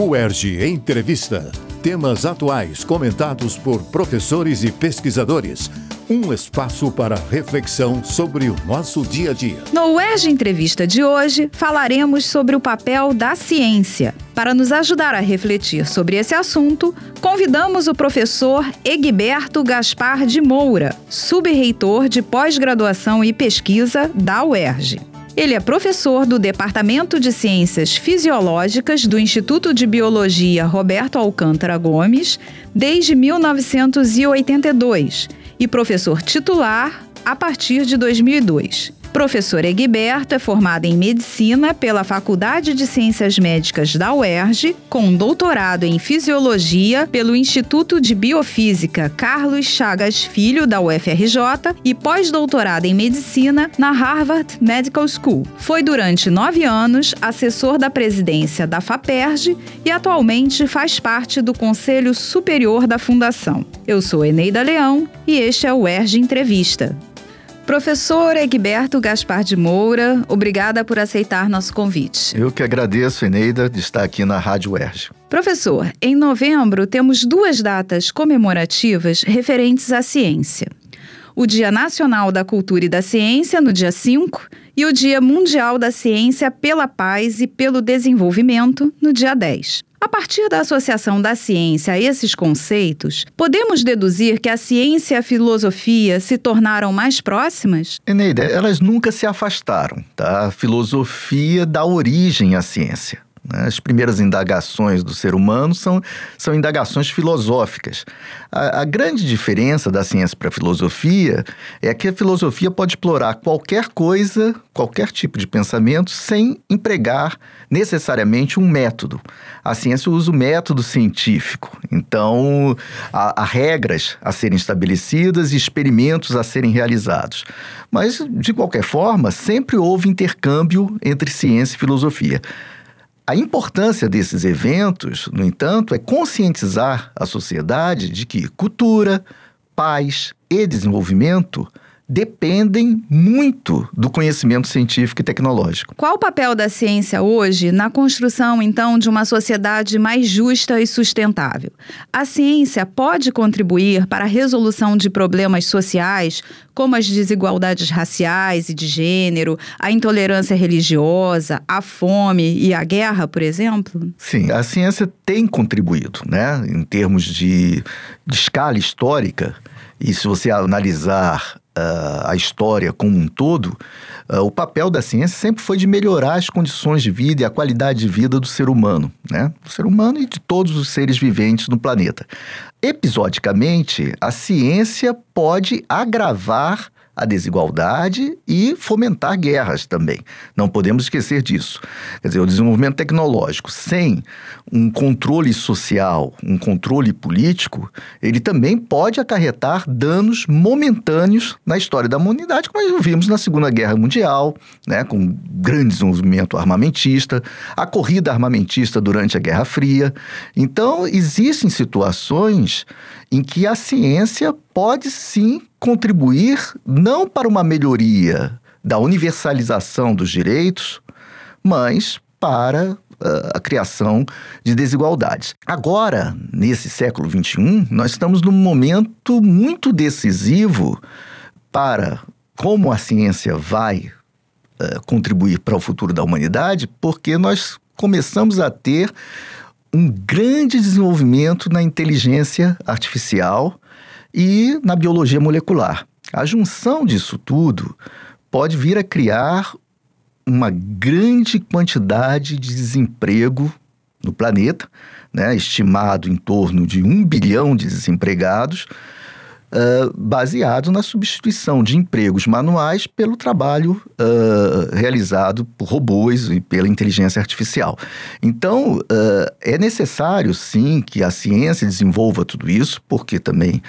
UERJ Entrevista. Temas atuais comentados por professores e pesquisadores. Um espaço para reflexão sobre o nosso dia a dia. No UERJ Entrevista de hoje, falaremos sobre o papel da ciência. Para nos ajudar a refletir sobre esse assunto, convidamos o professor Egberto Gaspar de Moura, subreitor de pós-graduação e pesquisa da UERJ. Ele é professor do Departamento de Ciências Fisiológicas do Instituto de Biologia Roberto Alcântara Gomes desde 1982 e professor titular a partir de 2002. Professor Egberto é formado em Medicina pela Faculdade de Ciências Médicas da UERJ, com doutorado em Fisiologia pelo Instituto de Biofísica Carlos Chagas Filho, da UFRJ, e pós-doutorado em Medicina na Harvard Medical School. Foi durante nove anos assessor da presidência da FAPERJ e atualmente faz parte do Conselho Superior da Fundação. Eu sou Eneida Leão e este é o UERJ Entrevista. Professor Egberto Gaspar de Moura, obrigada por aceitar nosso convite. Eu que agradeço, Eneida, de estar aqui na Rádio UERJ. Professor, em novembro temos duas datas comemorativas referentes à ciência. O Dia Nacional da Cultura e da Ciência, no dia 5, e o Dia Mundial da Ciência pela Paz e pelo Desenvolvimento, no dia 10. A partir da associação da ciência a esses conceitos, podemos deduzir que a ciência e a filosofia se tornaram mais próximas? Eneida, elas nunca se afastaram. Tá? A filosofia dá origem à ciência. Né? As primeiras indagações do ser humano são, são indagações filosóficas. A, a grande diferença da ciência para a filosofia é que a filosofia pode explorar qualquer coisa, qualquer tipo de pensamento, sem empregar necessariamente um método. A ciência usa o método científico, então há, há regras a serem estabelecidas e experimentos a serem realizados. Mas, de qualquer forma, sempre houve intercâmbio entre ciência e filosofia. A importância desses eventos, no entanto, é conscientizar a sociedade de que cultura, paz e desenvolvimento dependem muito do conhecimento científico e tecnológico. Qual o papel da ciência hoje na construção, então, de uma sociedade mais justa e sustentável? A ciência pode contribuir para a resolução de problemas sociais, como as desigualdades raciais e de gênero, a intolerância religiosa, a fome e a guerra, por exemplo? Sim, a ciência tem contribuído, né, em termos de, de escala histórica. E se você analisar a história como um todo, uh, o papel da ciência sempre foi de melhorar as condições de vida e a qualidade de vida do ser humano, né? Do ser humano e de todos os seres viventes no planeta. Episodicamente, a ciência pode agravar a desigualdade e fomentar guerras também. Não podemos esquecer disso. Quer dizer, o desenvolvimento tecnológico sem um controle social, um controle político, ele também pode acarretar danos momentâneos na história da humanidade, como nós vimos na Segunda Guerra Mundial, né, com grande desenvolvimento armamentista, a corrida armamentista durante a Guerra Fria. Então, existem situações em que a ciência pode sim contribuir não para uma melhoria da universalização dos direitos, mas para uh, a criação de desigualdades. Agora, nesse século XXI, nós estamos num momento muito decisivo para como a ciência vai uh, contribuir para o futuro da humanidade, porque nós começamos a ter um grande desenvolvimento na inteligência artificial e na biologia molecular. A junção disso tudo pode vir a criar uma grande quantidade de desemprego no planeta, né, estimado em torno de um bilhão de desempregados, uh, baseado na substituição de empregos manuais pelo trabalho uh, realizado por robôs e pela inteligência artificial. Então, uh, é necessário, sim, que a ciência desenvolva tudo isso, porque também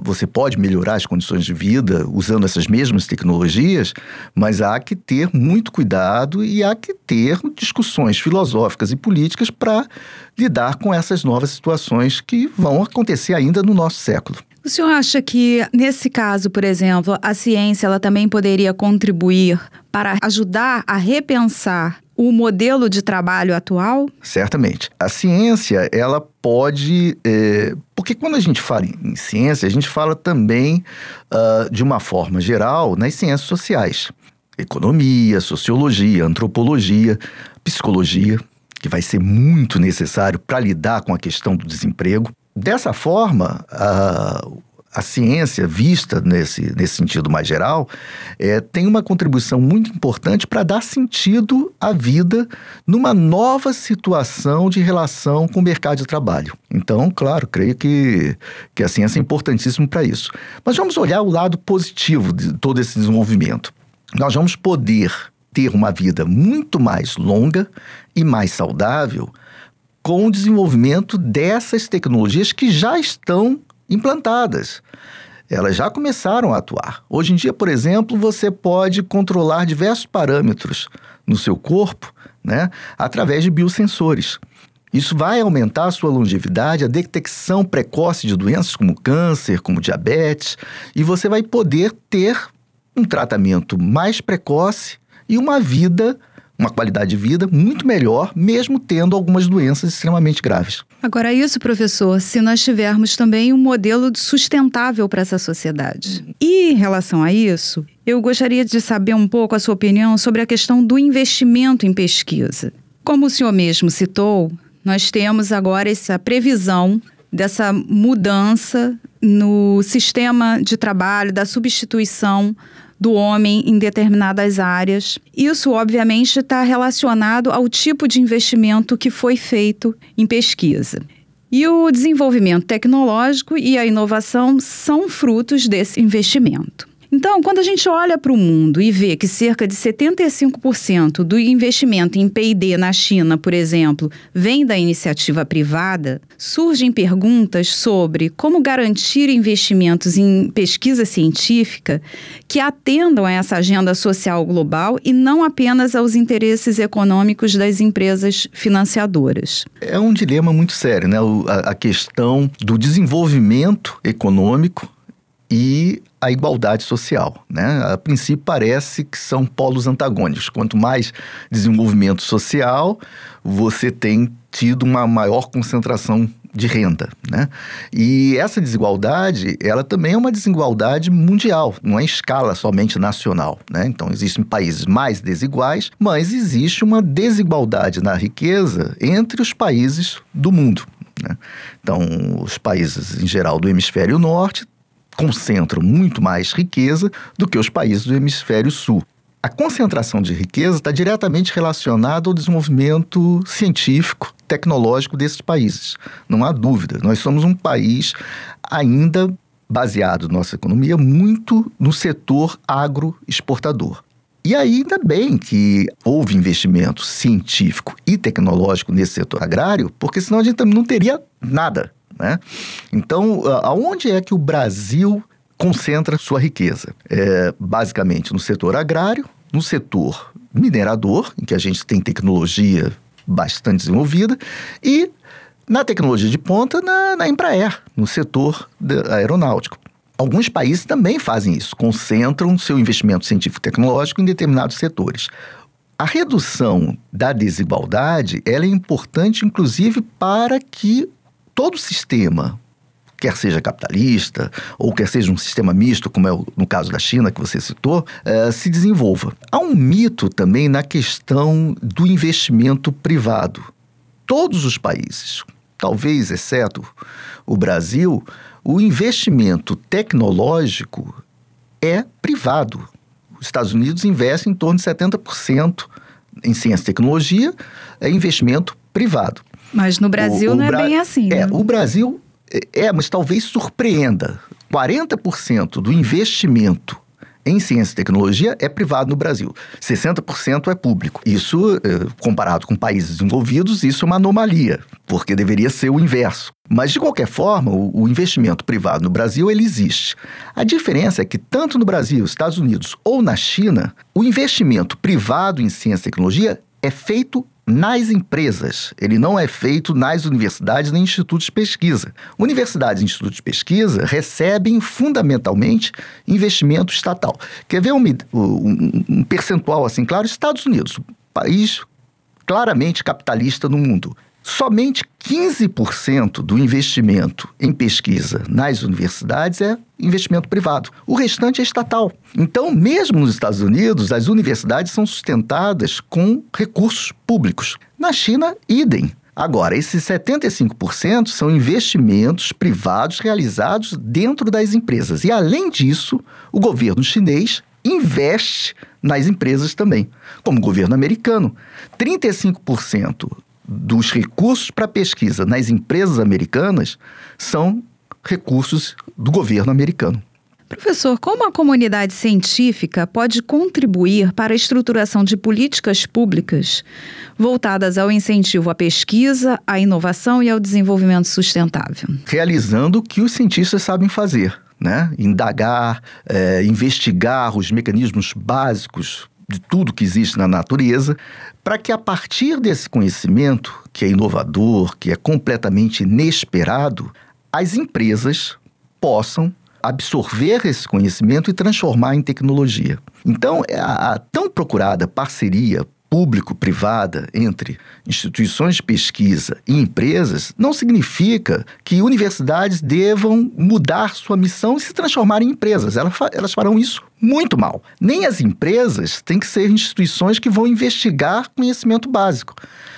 você pode melhorar as condições de vida usando essas mesmas tecnologias, mas há que ter muito cuidado e há que ter discussões filosóficas e políticas para lidar com essas novas situações que vão acontecer ainda no nosso século. O senhor acha que, nesse caso, por exemplo, a ciência ela também poderia contribuir para ajudar a repensar o modelo de trabalho atual? Certamente. A ciência, ela pode. É, porque quando a gente fala em ciência, a gente fala também, uh, de uma forma geral, nas ciências sociais. Economia, sociologia, antropologia, psicologia, que vai ser muito necessário para lidar com a questão do desemprego. Dessa forma, uh, a ciência, vista nesse, nesse sentido mais geral, é, tem uma contribuição muito importante para dar sentido à vida numa nova situação de relação com o mercado de trabalho. Então, claro, creio que, que a ciência é importantíssima para isso. Mas vamos olhar o lado positivo de todo esse desenvolvimento. Nós vamos poder ter uma vida muito mais longa e mais saudável com o desenvolvimento dessas tecnologias que já estão implantadas. Elas já começaram a atuar. Hoje em dia, por exemplo, você pode controlar diversos parâmetros no seu corpo né, através de biosensores. Isso vai aumentar a sua longevidade, a detecção precoce de doenças como câncer, como diabetes, e você vai poder ter um tratamento mais precoce e uma vida uma qualidade de vida muito melhor, mesmo tendo algumas doenças extremamente graves. Agora, isso, professor, se nós tivermos também um modelo sustentável para essa sociedade. E em relação a isso, eu gostaria de saber um pouco a sua opinião sobre a questão do investimento em pesquisa. Como o senhor mesmo citou, nós temos agora essa previsão dessa mudança no sistema de trabalho, da substituição do homem em determinadas áreas. Isso, obviamente, está relacionado ao tipo de investimento que foi feito em pesquisa. E o desenvolvimento tecnológico e a inovação são frutos desse investimento. Então, quando a gente olha para o mundo e vê que cerca de 75% do investimento em PD na China, por exemplo, vem da iniciativa privada, surgem perguntas sobre como garantir investimentos em pesquisa científica que atendam a essa agenda social global e não apenas aos interesses econômicos das empresas financiadoras. É um dilema muito sério, né? A questão do desenvolvimento econômico e a igualdade social. Né? A princípio parece que são polos antagônicos. Quanto mais desenvolvimento social, você tem tido uma maior concentração de renda, né? E essa desigualdade, ela também é uma desigualdade mundial, não é em escala somente nacional, né? Então existem países mais desiguais, mas existe uma desigualdade na riqueza entre os países do mundo. Né? Então, os países em geral do hemisfério norte concentram muito mais riqueza do que os países do hemisfério sul. A concentração de riqueza está diretamente relacionada ao desenvolvimento científico, tecnológico desses países. Não há dúvida. Nós somos um país ainda baseado nossa economia muito no setor agroexportador. E ainda bem que houve investimento científico e tecnológico nesse setor agrário, porque senão a gente não teria nada. Né? Então, aonde é que o Brasil concentra sua riqueza? É, basicamente no setor agrário, no setor minerador, em que a gente tem tecnologia bastante desenvolvida, e na tecnologia de ponta na, na Embraer, no setor aeronáutico. Alguns países também fazem isso, concentram seu investimento científico-tecnológico em determinados setores. A redução da desigualdade é importante, inclusive, para que todo sistema, quer seja capitalista ou quer seja um sistema misto, como é o, no caso da China que você citou, é, se desenvolva. Há um mito também na questão do investimento privado. Todos os países, talvez exceto o Brasil, o investimento tecnológico é privado. Os Estados Unidos investem em torno de 70% em ciência e tecnologia, é investimento privado. Mas no Brasil o, o não é Bra bem assim. É, né? o Brasil é, é, mas talvez surpreenda. 40% do investimento em ciência e tecnologia é privado no Brasil. 60% é público. Isso, eh, comparado com países desenvolvidos, isso é uma anomalia, porque deveria ser o inverso. Mas, de qualquer forma, o, investimento privado no Brasil, ele existe. A diferença é que, tanto no Brasil, Estados Unidos ou na China, o investimento privado em ciência e tecnologia é feito nas empresas. Ele não é feito nas universidades nem institutos de pesquisa. Universidades e institutos de pesquisa recebem fundamentalmente investimento estatal. Quer ver um, um, um percentual assim? Claro, Estados Unidos, país claramente capitalista no mundo. Somente 15% do investimento em pesquisa nas universidades é investimento privado. O restante é estatal. Então, mesmo nos Estados Unidos, as universidades são sustentadas com recursos públicos. Na China, idem. Agora, esses 75% são investimentos privados realizados dentro das empresas. E, além disso, o governo chinês investe nas empresas também, como o governo americano. 35% dos recursos para pesquisa nas empresas americanas são recursos do governo americano. Professor, como a comunidade científica pode contribuir para a estruturação de políticas públicas voltadas ao incentivo à pesquisa, à inovação e ao desenvolvimento sustentável? Realizando o que os cientistas sabem fazer, né? Indagar, é, investigar os mecanismos básicos de tudo que existe na natureza, para que a partir desse conhecimento, que é inovador, que é completamente inesperado, as empresas possam absorver esse conhecimento e transformar em tecnologia. Então, a, a tão procurada parceria público-privada entre instituições de pesquisa e empresas não significa que universidades devam mudar sua missão e se transformar em empresas. Elas, elas farão isso muito mal. Nem as empresas têm que ser instituições que vão investigar conhecimento básico.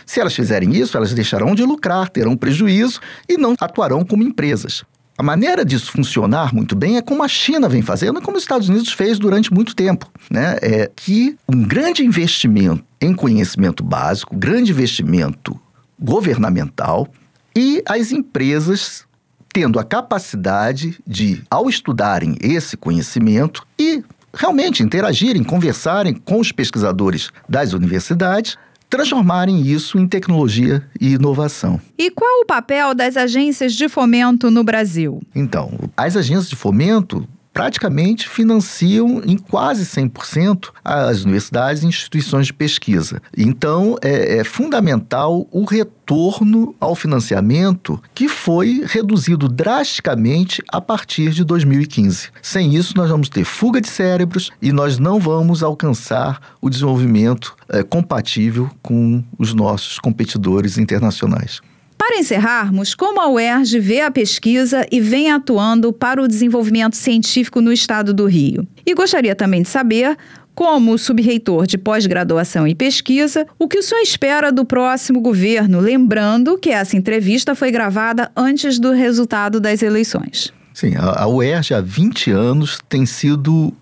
Se elas fizerem isso, elas deixarão de lucrar, terão prejuízo e não atuarão como empresas. A maneira disso funcionar muito bem é como a China vem fazendo e como os Estados Unidos fez durante muito tempo. Né? É que um grande investimento em conhecimento básico, grande investimento governamental e as empresas tendo a capacidade de, ao estudarem esse conhecimento e realmente interagirem, conversarem com os pesquisadores das universidades, transformarem isso em tecnologia e inovação. E qual o papel das agências de fomento no Brasil? Então, as agências de fomento praticamente financiam em quase 100% as universidades e instituições de pesquisa. Então, é, é, fundamental o retorno ao financiamento que foi reduzido drasticamente a partir de 2015. Sem isso, nós vamos ter fuga de cérebros e nós não vamos alcançar o desenvolvimento é, compatível com os nossos competidores internacionais. Para encerrarmos, como a UERJ vê a pesquisa e vem atuando para o desenvolvimento científico no estado do Rio? E gostaria também de saber como subreitor de pós-graduação e pesquisa, o que o senhor espera do próximo governo, lembrando que essa entrevista foi gravada antes do resultado das eleições. Sim, a UERJ há 20 anos tem sido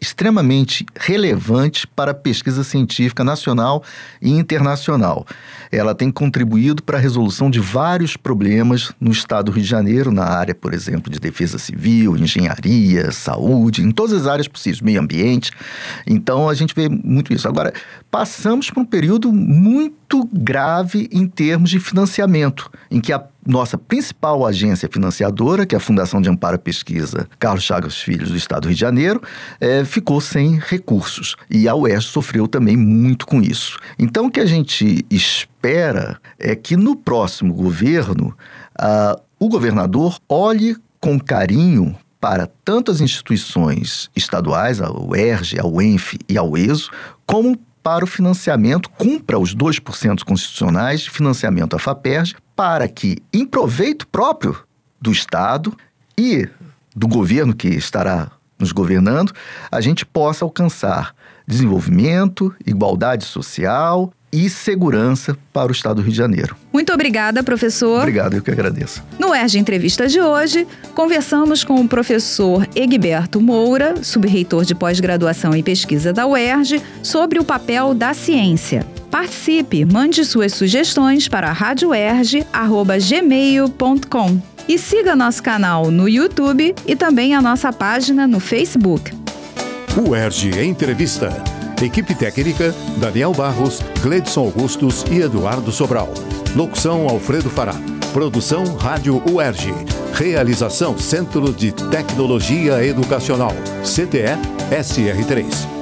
extremamente relevante para a pesquisa científica nacional e internacional. Ela tem contribuído para a resolução de vários problemas no estado do Rio de Janeiro, na área, por exemplo, de defesa civil, engenharia, saúde, em todas as áreas possíveis, meio ambiente. Então a gente vê muito isso. Agora, passamos por um período muito grave em termos de financiamento, em que a nossa principal agência financiadora, que é a Fundação de Amparo à Pesquisa Carlos Chagas Filhos do Estado do Rio de Janeiro, é, ficou sem recursos. E a UERJ sofreu também muito com isso. Então, o que a gente espera é que no próximo governo, uh, o governador olhe com carinho para tanto as instituições estaduais, a UERJ, a UENF e a UESO, como para o financiamento, cumpra os 2% constitucionais de financiamento à FAPERJ, para que, em proveito próprio do Estado e do governo que estará nos governando, a gente possa alcançar desenvolvimento, igualdade social e segurança para o Estado do Rio de Janeiro. Muito obrigada, professor. Obrigado, eu que agradeço. No ERG Entrevista de hoje, conversamos com o professor Egberto Moura, subreitor de pós-graduação e pesquisa da UERJ, sobre o papel da ciência. Participe, mande suas sugestões para radioerge.gmail.com e siga nosso canal no YouTube e também a nossa página no Facebook. UERJ Entrevista. Equipe técnica: Daniel Barros, Gledson Augustos e Eduardo Sobral. Locução: Alfredo Fará. Produção: Rádio UERJ. Realização: Centro de Tecnologia Educacional. CTE SR3.